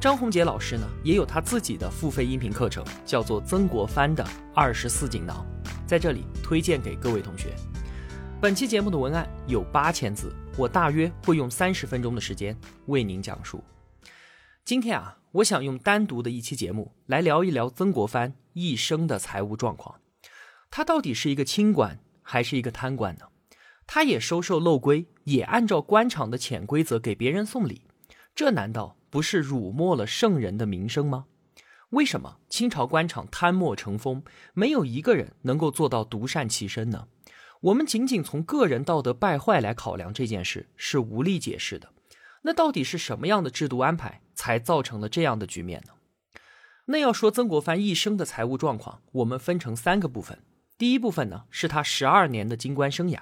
张宏杰老师呢，也有他自己的付费音频课程，叫做《曾国藩的二十四锦囊》，在这里推荐给各位同学。本期节目的文案有八千字，我大约会用三十分钟的时间为您讲述。今天啊，我想用单独的一期节目来聊一聊曾国藩一生的财务状况。他到底是一个清官还是一个贪官呢？他也收受漏规，也按照官场的潜规则给别人送礼，这难道？不是辱没了圣人的名声吗？为什么清朝官场贪墨成风，没有一个人能够做到独善其身呢？我们仅仅从个人道德败坏来考量这件事是无力解释的。那到底是什么样的制度安排才造成了这样的局面呢？那要说曾国藩一生的财务状况，我们分成三个部分。第一部分呢，是他十二年的京官生涯；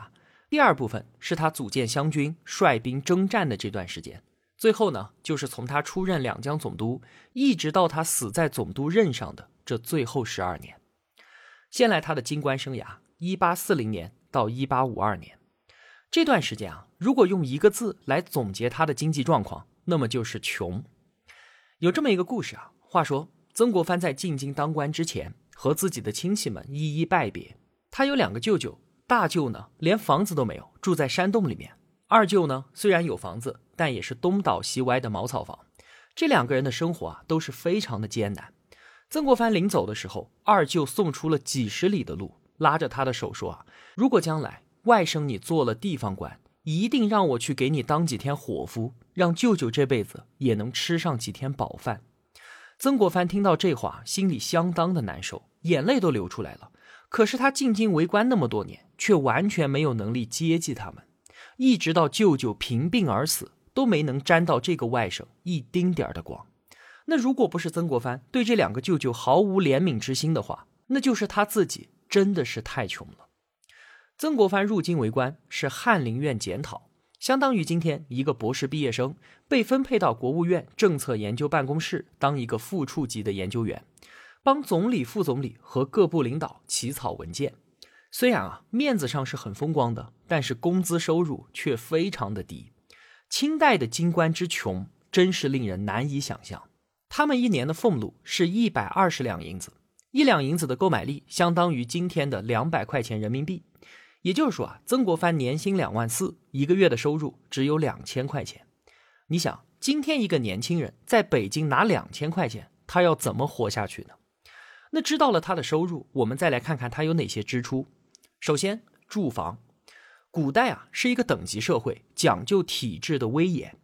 第二部分是他组建湘军、率兵征战的这段时间。最后呢，就是从他出任两江总督，一直到他死在总督任上的这最后十二年。先来他的京官生涯，一八四零年到一八五二年这段时间啊，如果用一个字来总结他的经济状况，那么就是穷。有这么一个故事啊，话说曾国藩在进京当官之前，和自己的亲戚们一一拜别。他有两个舅舅，大舅呢连房子都没有，住在山洞里面；二舅呢虽然有房子。但也是东倒西歪的茅草房，这两个人的生活啊都是非常的艰难。曾国藩临走的时候，二舅送出了几十里的路，拉着他的手说啊：“如果将来外甥你做了地方官，一定让我去给你当几天伙夫，让舅舅这辈子也能吃上几天饱饭。”曾国藩听到这话，心里相当的难受，眼泪都流出来了。可是他进京为官那么多年，却完全没有能力接济他们，一直到舅舅贫病而死。都没能沾到这个外甥一丁点儿的光。那如果不是曾国藩对这两个舅舅毫无怜悯之心的话，那就是他自己真的是太穷了。曾国藩入京为官是翰林院检讨，相当于今天一个博士毕业生被分配到国务院政策研究办公室当一个副处级的研究员，帮总理、副总理和各部领导起草文件。虽然啊面子上是很风光的，但是工资收入却非常的低。清代的京官之穷，真是令人难以想象。他们一年的俸禄是一百二十两银子，一两银子的购买力相当于今天的两百块钱人民币。也就是说啊，曾国藩年薪两万四，一个月的收入只有两千块钱。你想，今天一个年轻人在北京拿两千块钱，他要怎么活下去呢？那知道了他的收入，我们再来看看他有哪些支出。首先，住房。古代啊是一个等级社会，讲究体制的威严。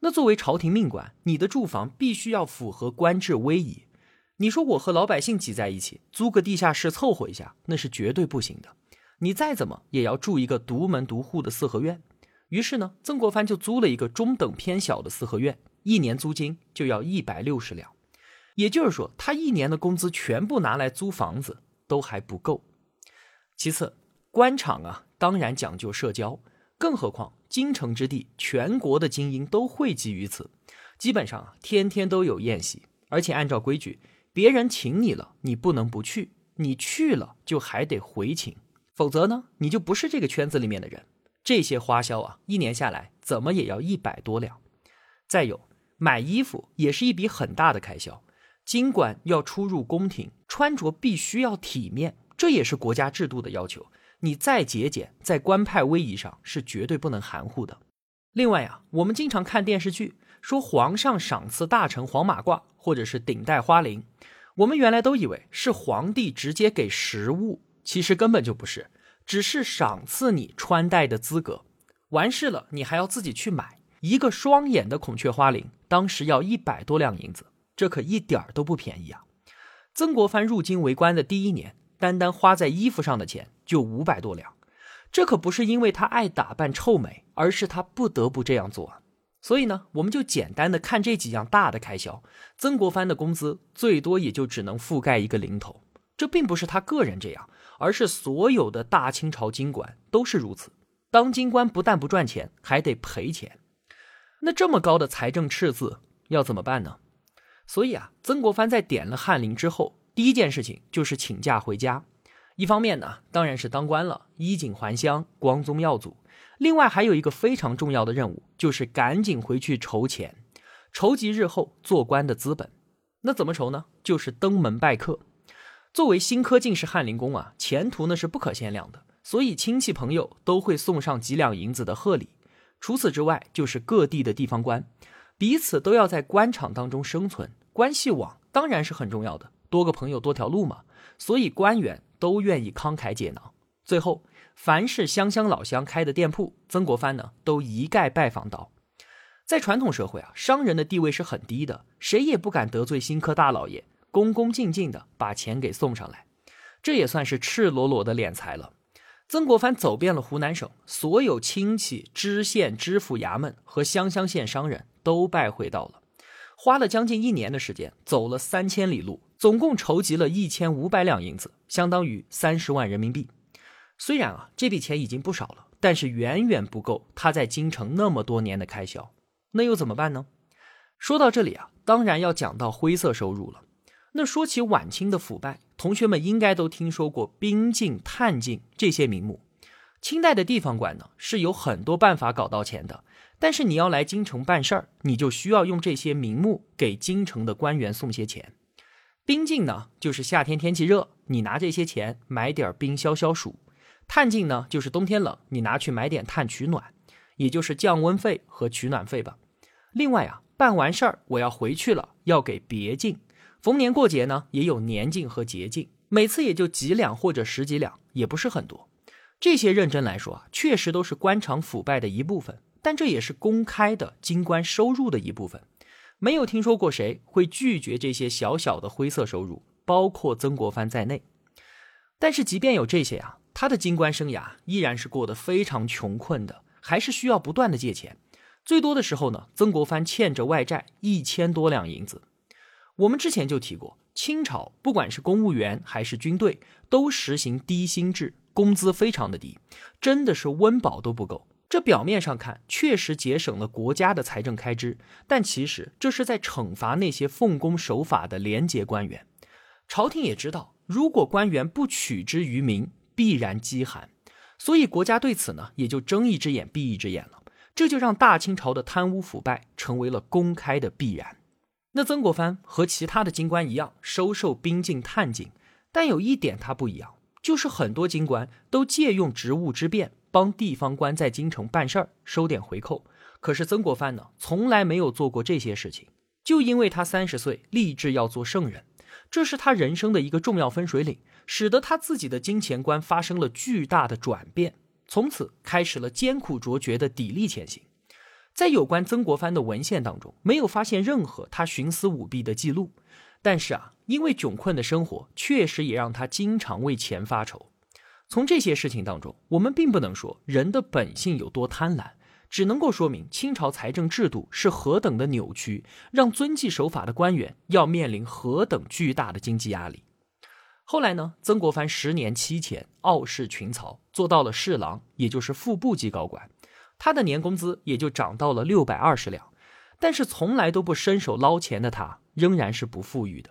那作为朝廷命官，你的住房必须要符合官制威仪。你说我和老百姓挤在一起，租个地下室凑合一下，那是绝对不行的。你再怎么也要住一个独门独户的四合院。于是呢，曾国藩就租了一个中等偏小的四合院，一年租金就要一百六十两。也就是说，他一年的工资全部拿来租房子都还不够。其次，官场啊。当然讲究社交，更何况京城之地，全国的精英都汇集于此，基本上啊天天都有宴席，而且按照规矩，别人请你了，你不能不去，你去了就还得回请，否则呢，你就不是这个圈子里面的人。这些花销啊，一年下来怎么也要一百多两。再有买衣服也是一笔很大的开销，尽管要出入宫廷，穿着必须要体面，这也是国家制度的要求。你再节俭，在官派威仪上是绝对不能含糊的。另外啊，我们经常看电视剧，说皇上赏赐大臣黄马褂或者是顶戴花翎，我们原来都以为是皇帝直接给实物，其实根本就不是，只是赏赐你穿戴的资格。完事了，你还要自己去买一个双眼的孔雀花翎，当时要一百多两银子，这可一点都不便宜啊！曾国藩入京为官的第一年。单单花在衣服上的钱就五百多两，这可不是因为他爱打扮臭美，而是他不得不这样做。所以呢，我们就简单的看这几样大的开销，曾国藩的工资最多也就只能覆盖一个零头。这并不是他个人这样，而是所有的大清朝京官都是如此。当京官不但不赚钱，还得赔钱。那这么高的财政赤字要怎么办呢？所以啊，曾国藩在点了翰林之后，第一件事情就是请假回家。一方面呢，当然是当官了，衣锦还乡，光宗耀祖。另外还有一个非常重要的任务，就是赶紧回去筹钱，筹集日后做官的资本。那怎么筹呢？就是登门拜客。作为新科进士翰林公啊，前途呢是不可限量的，所以亲戚朋友都会送上几两银子的贺礼。除此之外，就是各地的地方官，彼此都要在官场当中生存，关系网当然是很重要的，多个朋友多条路嘛。所以官员都愿意慷慨解囊。最后，凡是湘乡老乡开的店铺，曾国藩呢都一概拜访到。在传统社会啊，商人的地位是很低的，谁也不敢得罪新科大老爷，恭恭敬敬的把钱给送上来，这也算是赤裸裸的敛财了。曾国藩走遍了湖南省，所有亲戚、知县、知府衙门和湘乡县商人都拜会到了，花了将近一年的时间，走了三千里路，总共筹集了一千五百两银子，相当于三十万人民币。虽然啊，这笔钱已经不少了，但是远远不够他在京城那么多年的开销。那又怎么办呢？说到这里啊，当然要讲到灰色收入了。那说起晚清的腐败，同学们应该都听说过兵进、探进这些名目。清代的地方官呢，是有很多办法搞到钱的。但是你要来京城办事儿，你就需要用这些名目给京城的官员送些钱。冰进呢，就是夏天天气热，你拿这些钱买点冰消消暑；探进呢，就是冬天冷，你拿去买点炭取暖，也就是降温费和取暖费吧。另外啊，办完事儿我要回去了，要给别进。逢年过节呢，也有年进和节进，每次也就几两或者十几两，也不是很多。这些认真来说啊，确实都是官场腐败的一部分，但这也是公开的京官收入的一部分。没有听说过谁会拒绝这些小小的灰色收入，包括曾国藩在内。但是即便有这些啊，他的京官生涯依然是过得非常穷困的，还是需要不断的借钱。最多的时候呢，曾国藩欠着外债一千多两银子。我们之前就提过，清朝不管是公务员还是军队，都实行低薪制，工资非常的低，真的是温饱都不够。这表面上看确实节省了国家的财政开支，但其实这是在惩罚那些奉公守法的廉洁官员。朝廷也知道，如果官员不取之于民，必然饥寒，所以国家对此呢，也就睁一只眼闭一只眼了。这就让大清朝的贪污腐败成为了公开的必然。那曾国藩和其他的京官一样，收受兵进、探进，但有一点他不一样，就是很多京官都借用职务之便，帮地方官在京城办事儿，收点回扣。可是曾国藩呢，从来没有做过这些事情，就因为他三十岁立志要做圣人，这是他人生的一个重要分水岭，使得他自己的金钱观发生了巨大的转变，从此开始了艰苦卓绝的砥砺前行。在有关曾国藩的文献当中，没有发现任何他徇私舞弊的记录。但是啊，因为窘困的生活，确实也让他经常为钱发愁。从这些事情当中，我们并不能说人的本性有多贪婪，只能够说明清朝财政制度是何等的扭曲，让遵纪守法的官员要面临何等巨大的经济压力。后来呢，曾国藩十年期前傲视群曹，做到了侍郎，也就是副部级高管。他的年工资也就涨到了六百二十两，但是从来都不伸手捞钱的他，仍然是不富裕的。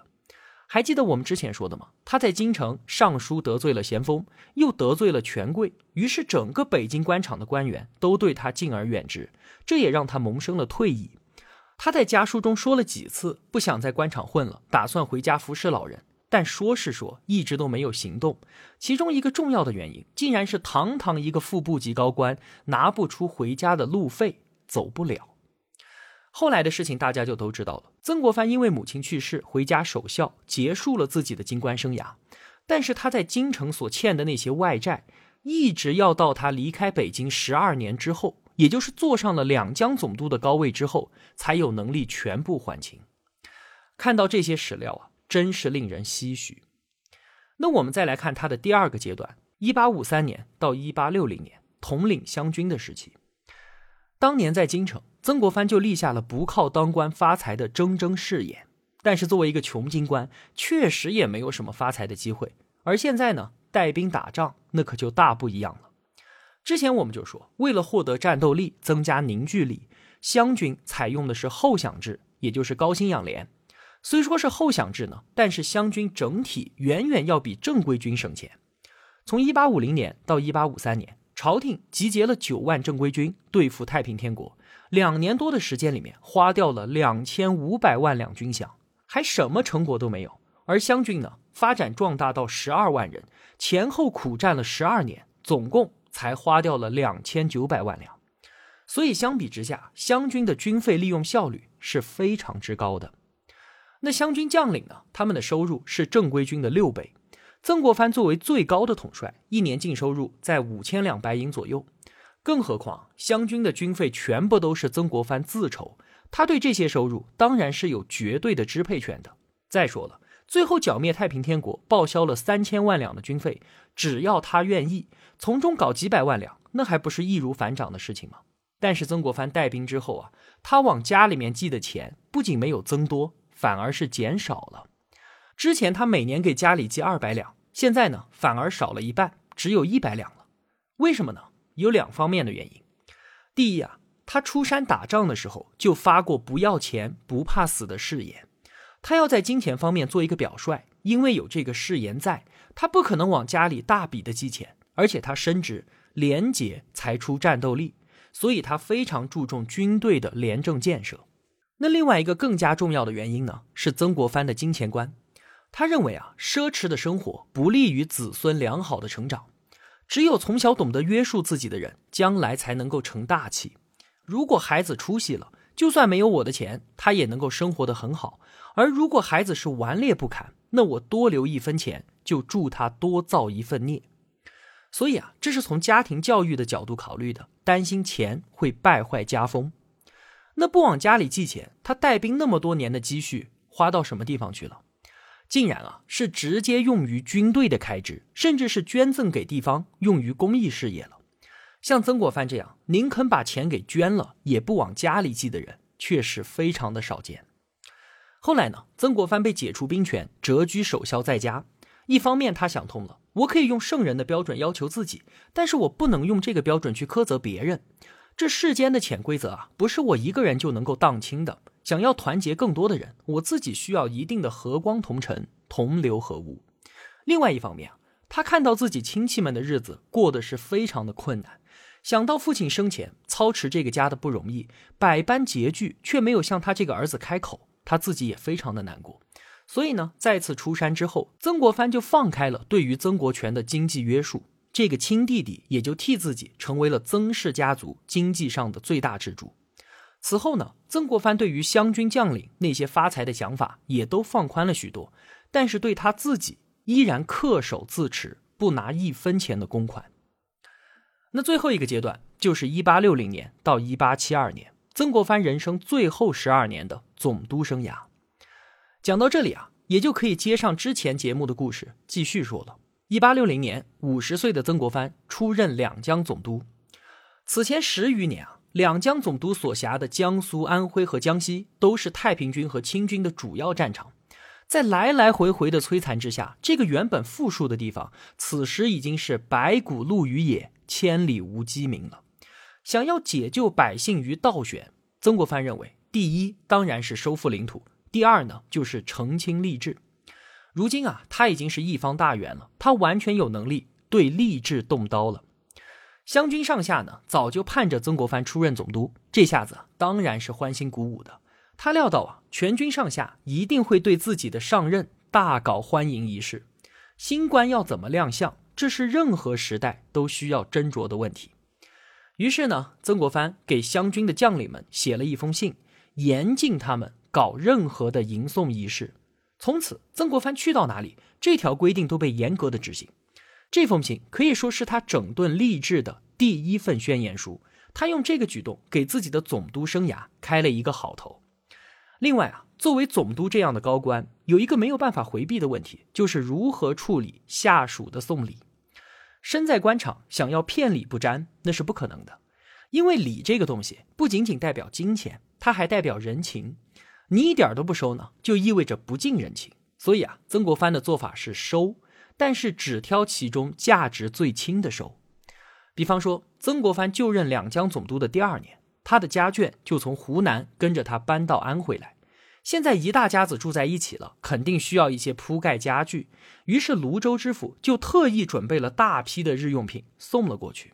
还记得我们之前说的吗？他在京城上书得罪了咸丰，又得罪了权贵，于是整个北京官场的官员都对他敬而远之，这也让他萌生了退意。他在家书中说了几次不想在官场混了，打算回家服侍老人。但说是说，一直都没有行动。其中一个重要的原因，竟然是堂堂一个副部级高官拿不出回家的路费，走不了。后来的事情大家就都知道了。曾国藩因为母亲去世，回家守孝，结束了自己的京官生涯。但是他在京城所欠的那些外债，一直要到他离开北京十二年之后，也就是坐上了两江总督的高位之后，才有能力全部还清。看到这些史料啊。真是令人唏嘘。那我们再来看他的第二个阶段，一八五三年到一八六零年，统领湘军的时期。当年在京城，曾国藩就立下了不靠当官发财的铮铮誓言。但是作为一个穷京官，确实也没有什么发财的机会。而现在呢，带兵打仗，那可就大不一样了。之前我们就说，为了获得战斗力、增加凝聚力，湘军采用的是后饷制，也就是高薪养廉。虽说是后饷制呢，但是湘军整体远远要比正规军省钱。从一八五零年到一八五三年，朝廷集结了九万正规军对付太平天国，两年多的时间里面花掉了两千五百万两军饷，还什么成果都没有。而湘军呢，发展壮大到十二万人，前后苦战了十二年，总共才花掉了两千九百万两。所以相比之下，湘军的军费利用效率是非常之高的。那湘军将领呢？他们的收入是正规军的六倍。曾国藩作为最高的统帅，一年净收入在五千两白银左右。更何况湘军的军费全部都是曾国藩自筹，他对这些收入当然是有绝对的支配权的。再说了，最后剿灭太平天国，报销了三千万两的军费，只要他愿意从中搞几百万两，那还不是易如反掌的事情吗？但是曾国藩带兵之后啊，他往家里面寄的钱不仅没有增多。反而是减少了。之前他每年给家里寄二百两，现在呢反而少了一半，只有一百两了。为什么呢？有两方面的原因。第一啊，他出山打仗的时候就发过不要钱不怕死的誓言，他要在金钱方面做一个表率，因为有这个誓言在，他不可能往家里大笔的寄钱，而且他深知廉洁才出战斗力，所以他非常注重军队的廉政建设。那另外一个更加重要的原因呢，是曾国藩的金钱观。他认为啊，奢侈的生活不利于子孙良好的成长。只有从小懂得约束自己的人，将来才能够成大器。如果孩子出息了，就算没有我的钱，他也能够生活的很好。而如果孩子是顽劣不堪，那我多留一分钱，就助他多造一份孽。所以啊，这是从家庭教育的角度考虑的，担心钱会败坏家风。那不往家里寄钱，他带兵那么多年的积蓄花到什么地方去了？竟然啊，是直接用于军队的开支，甚至是捐赠给地方，用于公益事业了。像曾国藩这样宁肯把钱给捐了，也不往家里寄的人，确实非常的少见。后来呢，曾国藩被解除兵权，谪居守孝在家。一方面他想通了，我可以用圣人的标准要求自己，但是我不能用这个标准去苛责别人。这世间的潜规则啊，不是我一个人就能够荡清的。想要团结更多的人，我自己需要一定的和光同尘、同流合污。另外一方面，他看到自己亲戚们的日子过得是非常的困难，想到父亲生前操持这个家的不容易，百般拮据，却没有向他这个儿子开口，他自己也非常的难过。所以呢，再次出山之后，曾国藩就放开了对于曾国荃的经济约束。这个亲弟弟也就替自己成为了曾氏家族经济上的最大支柱。此后呢，曾国藩对于湘军将领那些发财的想法也都放宽了许多，但是对他自己依然恪守自持，不拿一分钱的公款。那最后一个阶段就是一八六零年到一八七二年，曾国藩人生最后十二年的总督生涯。讲到这里啊，也就可以接上之前节目的故事，继续说了。一八六零年，五十岁的曾国藩出任两江总督。此前十余年啊，两江总督所辖的江苏、安徽和江西都是太平军和清军的主要战场。在来来回回的摧残之下，这个原本富庶的地方，此时已经是白骨露于野，千里无鸡鸣了。想要解救百姓于倒悬，曾国藩认为，第一当然是收复领土，第二呢就是澄清吏治。如今啊，他已经是一方大员了，他完全有能力对吏治动刀了。湘军上下呢，早就盼着曾国藩出任总督，这下子当然是欢欣鼓舞的。他料到啊，全军上下一定会对自己的上任大搞欢迎仪式。新官要怎么亮相，这是任何时代都需要斟酌的问题。于是呢，曾国藩给湘军的将领们写了一封信，严禁他们搞任何的迎送仪式。从此，曾国藩去到哪里，这条规定都被严格的执行。这封信可以说是他整顿吏治的第一份宣言书。他用这个举动给自己的总督生涯开了一个好头。另外啊，作为总督这样的高官，有一个没有办法回避的问题，就是如何处理下属的送礼。身在官场，想要骗礼不沾，那是不可能的。因为礼这个东西不仅仅代表金钱，它还代表人情。你一点都不收呢，就意味着不近人情。所以啊，曾国藩的做法是收，但是只挑其中价值最轻的收。比方说，曾国藩就任两江总督的第二年，他的家眷就从湖南跟着他搬到安徽来。现在一大家子住在一起了，肯定需要一些铺盖家具。于是泸州知府就特意准备了大批的日用品送了过去。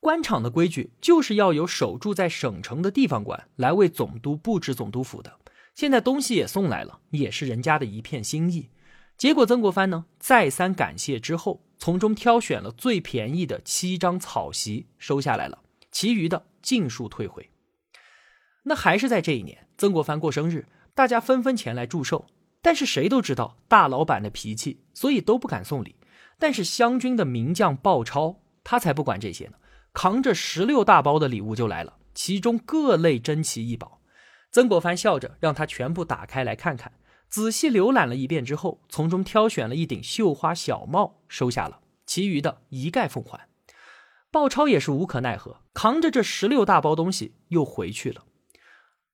官场的规矩就是要有守住在省城的地方官来为总督布置总督府的。现在东西也送来了，也是人家的一片心意。结果曾国藩呢再三感谢之后，从中挑选了最便宜的七张草席收下来了，其余的尽数退回。那还是在这一年，曾国藩过生日。大家纷纷前来祝寿，但是谁都知道大老板的脾气，所以都不敢送礼。但是湘军的名将鲍超，他才不管这些呢，扛着十六大包的礼物就来了，其中各类珍奇异宝。曾国藩笑着让他全部打开来看看，仔细浏览了一遍之后，从中挑选了一顶绣花小帽收下了，其余的一概奉还。鲍超也是无可奈何，扛着这十六大包东西又回去了，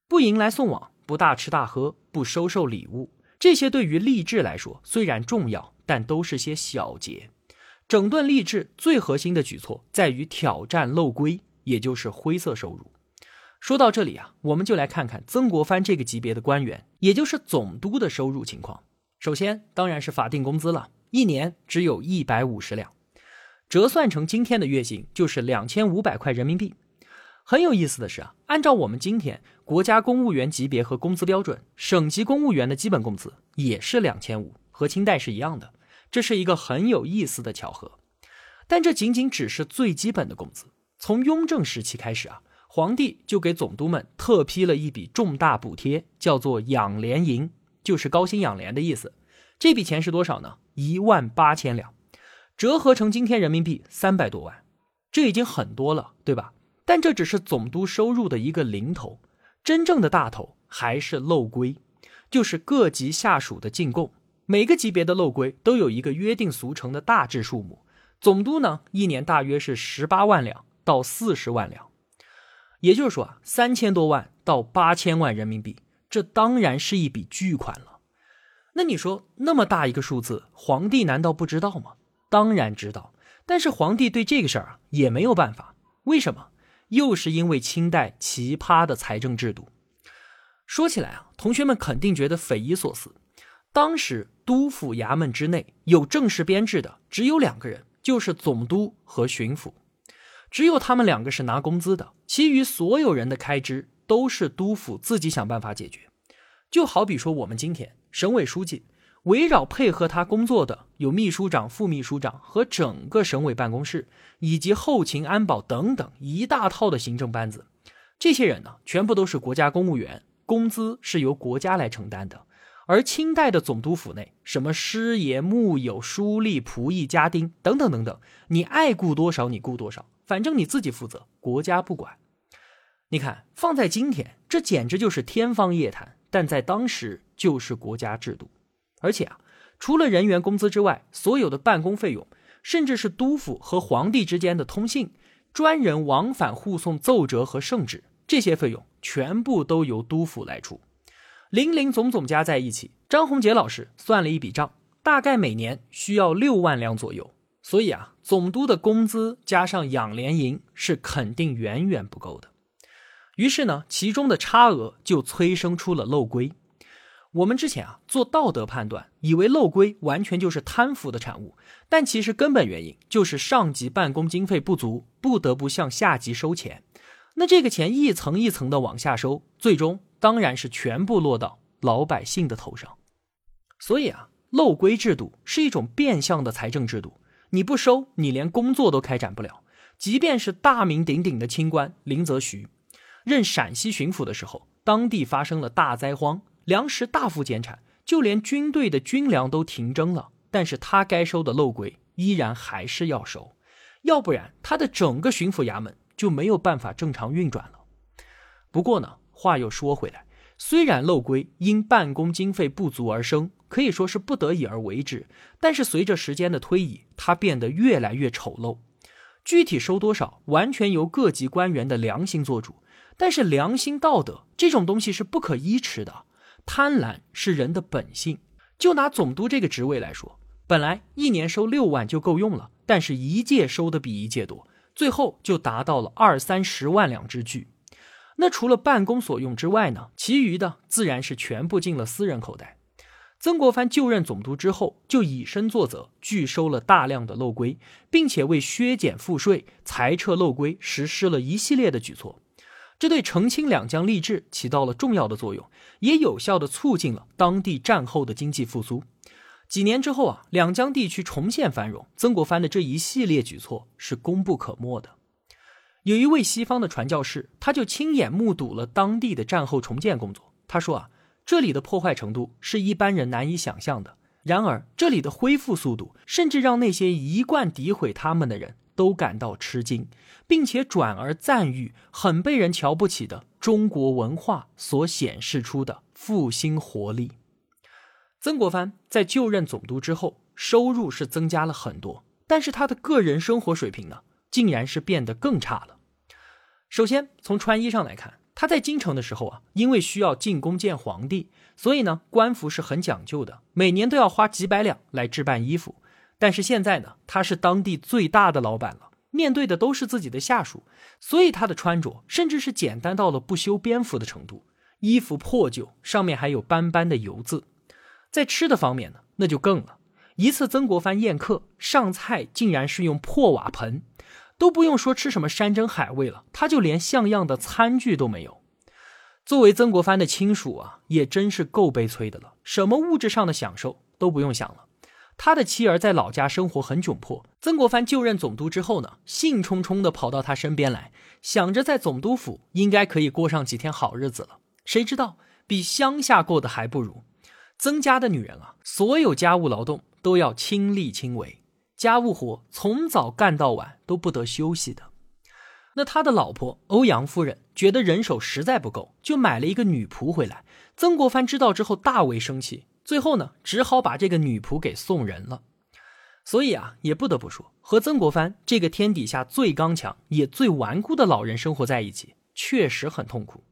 不迎来送往。不大吃大喝，不收受礼物，这些对于励志来说虽然重要，但都是些小节。整顿励志最核心的举措在于挑战漏规，也就是灰色收入。说到这里啊，我们就来看看曾国藩这个级别的官员，也就是总督的收入情况。首先当然是法定工资了，一年只有一百五十两，折算成今天的月薪就是两千五百块人民币。很有意思的是啊，按照我们今天国家公务员级别和工资标准，省级公务员的基本工资也是两千五，和清代是一样的。这是一个很有意思的巧合。但这仅仅只是最基本的工资。从雍正时期开始啊，皇帝就给总督们特批了一笔重大补贴，叫做养廉银，就是高薪养廉的意思。这笔钱是多少呢？一万八千两，折合成今天人民币三百多万，这已经很多了，对吧？但这只是总督收入的一个零头，真正的大头还是漏规，就是各级下属的进贡。每个级别的漏规都有一个约定俗成的大致数目。总督呢，一年大约是十八万两到四十万两，也就是说啊，三千多万到八千万人民币，这当然是一笔巨款了。那你说那么大一个数字，皇帝难道不知道吗？当然知道，但是皇帝对这个事儿啊也没有办法。为什么？又是因为清代奇葩的财政制度。说起来啊，同学们肯定觉得匪夷所思。当时督府衙门之内有正式编制的只有两个人，就是总督和巡抚，只有他们两个是拿工资的，其余所有人的开支都是督府自己想办法解决。就好比说我们今天省委书记。围绕配合他工作的有秘书长、副秘书长和整个省委办公室，以及后勤、安保等等一大套的行政班子。这些人呢，全部都是国家公务员，工资是由国家来承担的。而清代的总督府内，什么师爷、幕友、书吏、仆役、家丁等等等等，你爱雇多少你雇多少，反正你自己负责，国家不管。你看，放在今天，这简直就是天方夜谭；但在当时，就是国家制度。而且啊，除了人员工资之外，所有的办公费用，甚至是督府和皇帝之间的通信、专人往返护送奏折和圣旨，这些费用全部都由督府来出。零零总总加在一起，张宏杰老师算了一笔账，大概每年需要六万两左右。所以啊，总督的工资加上养廉银是肯定远远不够的。于是呢，其中的差额就催生出了漏规。我们之前啊做道德判断，以为漏规完全就是贪腐的产物，但其实根本原因就是上级办公经费不足，不得不向下级收钱。那这个钱一层一层的往下收，最终当然是全部落到老百姓的头上。所以啊，漏规制度是一种变相的财政制度，你不收，你连工作都开展不了。即便是大名鼎鼎的清官林则徐，任陕西巡抚的时候，当地发生了大灾荒。粮食大幅减产，就连军队的军粮都停征了，但是他该收的漏规依然还是要收，要不然他的整个巡抚衙门就没有办法正常运转了。不过呢，话又说回来，虽然漏规因办公经费不足而生，可以说是不得已而为之，但是随着时间的推移，它变得越来越丑陋。具体收多少，完全由各级官员的良心做主。但是良心道德这种东西是不可依持的，贪婪是人的本性。就拿总督这个职位来说，本来一年收六万就够用了，但是一届收的比一届多，最后就达到了二三十万两之巨。那除了办公所用之外呢，其余的自然是全部进了私人口袋。曾国藩就任总督之后，就以身作则，拒收了大量的漏规，并且为削减赋税、裁撤漏规实施了一系列的举措。这对澄清两江吏治起到了重要的作用，也有效的促进了当地战后的经济复苏。几年之后啊，两江地区重现繁荣。曾国藩的这一系列举措是功不可没的。有一位西方的传教士，他就亲眼目睹了当地的战后重建工作。他说啊。这里的破坏程度是一般人难以想象的。然而，这里的恢复速度甚至让那些一贯诋毁他们的人都感到吃惊，并且转而赞誉很被人瞧不起的中国文化所显示出的复兴活力。曾国藩在就任总督之后，收入是增加了很多，但是他的个人生活水平呢，竟然是变得更差了。首先，从穿衣上来看。他在京城的时候啊，因为需要进宫见皇帝，所以呢，官服是很讲究的，每年都要花几百两来置办衣服。但是现在呢，他是当地最大的老板了，面对的都是自己的下属，所以他的穿着甚至是简单到了不修边幅的程度，衣服破旧，上面还有斑斑的油渍。在吃的方面呢，那就更了，一次曾国藩宴客上菜，竟然是用破瓦盆。都不用说吃什么山珍海味了，他就连像样的餐具都没有。作为曾国藩的亲属啊，也真是够悲催的了。什么物质上的享受都不用想了。他的妻儿在老家生活很窘迫，曾国藩就任总督之后呢，兴冲冲地跑到他身边来，想着在总督府应该可以过上几天好日子了。谁知道比乡下过得还不如。曾家的女人啊，所有家务劳动都要亲力亲为。家务活从早干到晚都不得休息的，那他的老婆欧阳夫人觉得人手实在不够，就买了一个女仆回来。曾国藩知道之后大为生气，最后呢只好把这个女仆给送人了。所以啊，也不得不说，和曾国藩这个天底下最刚强也最顽固的老人生活在一起，确实很痛苦。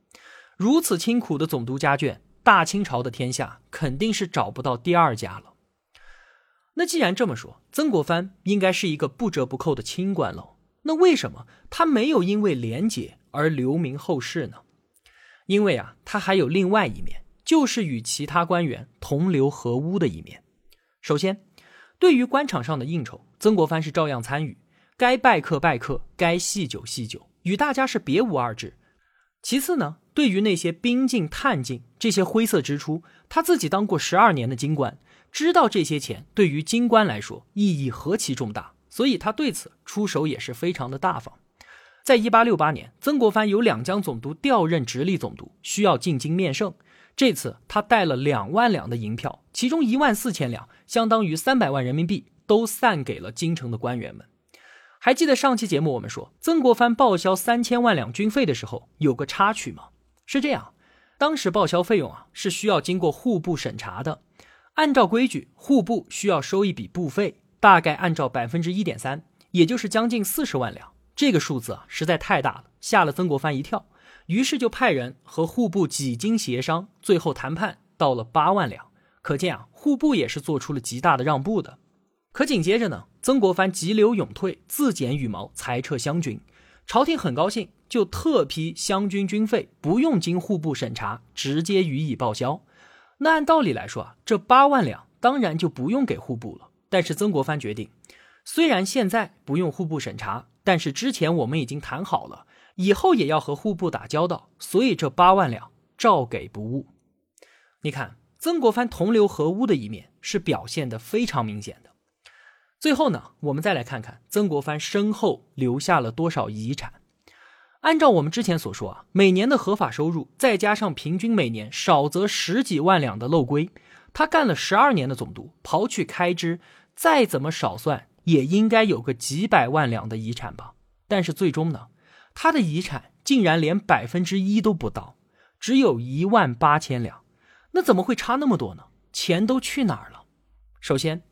如此清苦的总督家眷，大清朝的天下肯定是找不到第二家了。那既然这么说，曾国藩应该是一个不折不扣的清官喽。那为什么他没有因为廉洁而留名后世呢？因为啊，他还有另外一面，就是与其他官员同流合污的一面。首先，对于官场上的应酬，曾国藩是照样参与，该拜客拜客，该细酒细酒，与大家是别无二致。其次呢，对于那些兵进探进这些灰色支出，他自己当过十二年的京官。知道这些钱对于京官来说意义何其重大，所以他对此出手也是非常的大方。在一八六八年，曾国藩由两江总督调任直隶总督，需要进京面圣。这次他带了两万两的银票，其中一万四千两，相当于三百万人民币，都散给了京城的官员们。还记得上期节目我们说曾国藩报销三千万两军费的时候有个插曲吗？是这样，当时报销费用啊是需要经过户部审查的。按照规矩，户部需要收一笔部费，大概按照百分之一点三，也就是将近四十万两。这个数字啊，实在太大了，吓了曾国藩一跳。于是就派人和户部几经协商，最后谈判到了八万两。可见啊，户部也是做出了极大的让步的。可紧接着呢，曾国藩急流勇退，自剪羽毛，裁撤湘军。朝廷很高兴，就特批湘军军费不用经户部审查，直接予以报销。那按道理来说啊，这八万两当然就不用给户部了。但是曾国藩决定，虽然现在不用户部审查，但是之前我们已经谈好了，以后也要和户部打交道，所以这八万两照给不误。你看，曾国藩同流合污的一面是表现的非常明显的。最后呢，我们再来看看曾国藩身后留下了多少遗产。按照我们之前所说啊，每年的合法收入，再加上平均每年少则十几万两的漏规，他干了十二年的总督，刨去开支，再怎么少算，也应该有个几百万两的遗产吧。但是最终呢，他的遗产竟然连百分之一都不到，只有一万八千两。那怎么会差那么多呢？钱都去哪儿了？首先，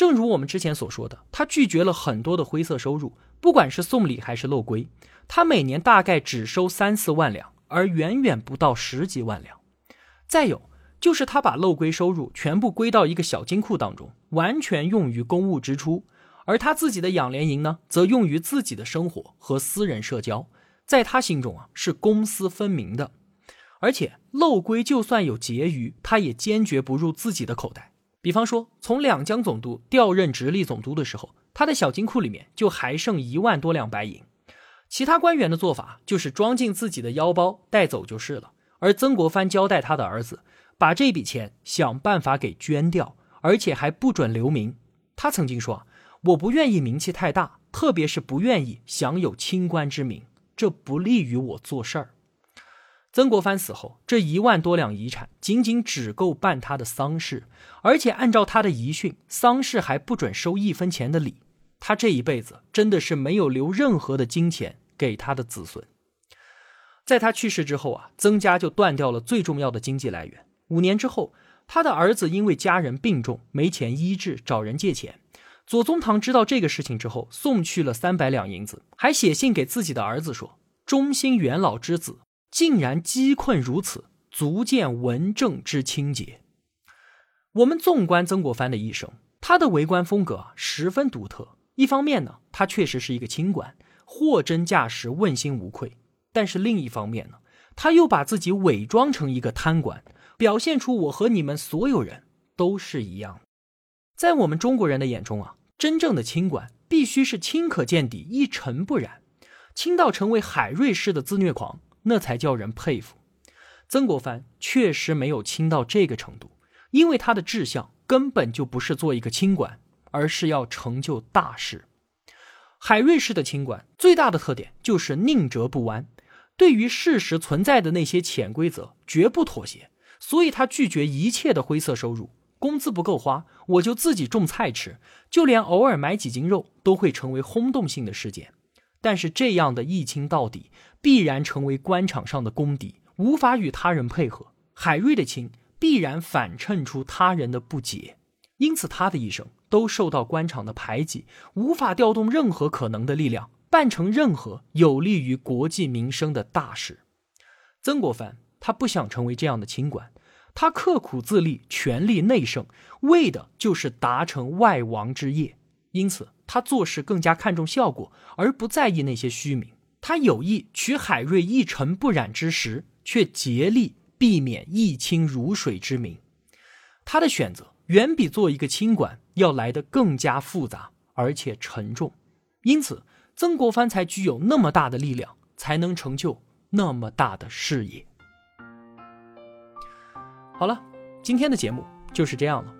正如我们之前所说的，他拒绝了很多的灰色收入。不管是送礼还是漏规，他每年大概只收三四万两，而远远不到十几万两。再有就是他把漏规收入全部归到一个小金库当中，完全用于公务支出，而他自己的养廉银呢，则用于自己的生活和私人社交，在他心中啊是公私分明的。而且漏规就算有结余，他也坚决不入自己的口袋。比方说，从两江总督调任直隶总督的时候，他的小金库里面就还剩一万多两白银。其他官员的做法就是装进自己的腰包带走就是了。而曾国藩交代他的儿子，把这笔钱想办法给捐掉，而且还不准留名。他曾经说：“我不愿意名气太大，特别是不愿意享有清官之名，这不利于我做事儿。”曾国藩死后，这一万多两遗产仅仅只够办他的丧事，而且按照他的遗训，丧事还不准收一分钱的礼。他这一辈子真的是没有留任何的金钱给他的子孙。在他去世之后啊，曾家就断掉了最重要的经济来源。五年之后，他的儿子因为家人病重没钱医治，找人借钱。左宗棠知道这个事情之后，送去了三百两银子，还写信给自己的儿子说：“忠心元老之子。”竟然饥困如此，足见文正之清洁。我们纵观曾国藩的一生，他的为官风格十分独特。一方面呢，他确实是一个清官，货真价实，问心无愧；但是另一方面呢，他又把自己伪装成一个贪官，表现出我和你们所有人都是一样。在我们中国人的眼中啊，真正的清官必须是清可见底，一尘不染，清到成为海瑞式的自虐狂。那才叫人佩服。曾国藩确实没有清到这个程度，因为他的志向根本就不是做一个清官，而是要成就大事。海瑞式的清官最大的特点就是宁折不弯，对于事实存在的那些潜规则绝不妥协，所以他拒绝一切的灰色收入。工资不够花，我就自己种菜吃，就连偶尔买几斤肉都会成为轰动性的事件。但是这样的一清到底，必然成为官场上的公敌，无法与他人配合。海瑞的清必然反衬出他人的不解，因此他的一生都受到官场的排挤，无法调动任何可能的力量，办成任何有利于国计民生的大事。曾国藩他不想成为这样的清官，他刻苦自立，权力内盛，为的就是达成外王之业。因此，他做事更加看重效果，而不在意那些虚名。他有意取海瑞一尘不染之实，却竭力避免一清如水之名。他的选择远比做一个清官要来得更加复杂而且沉重。因此，曾国藩才具有那么大的力量，才能成就那么大的事业。好了，今天的节目就是这样了。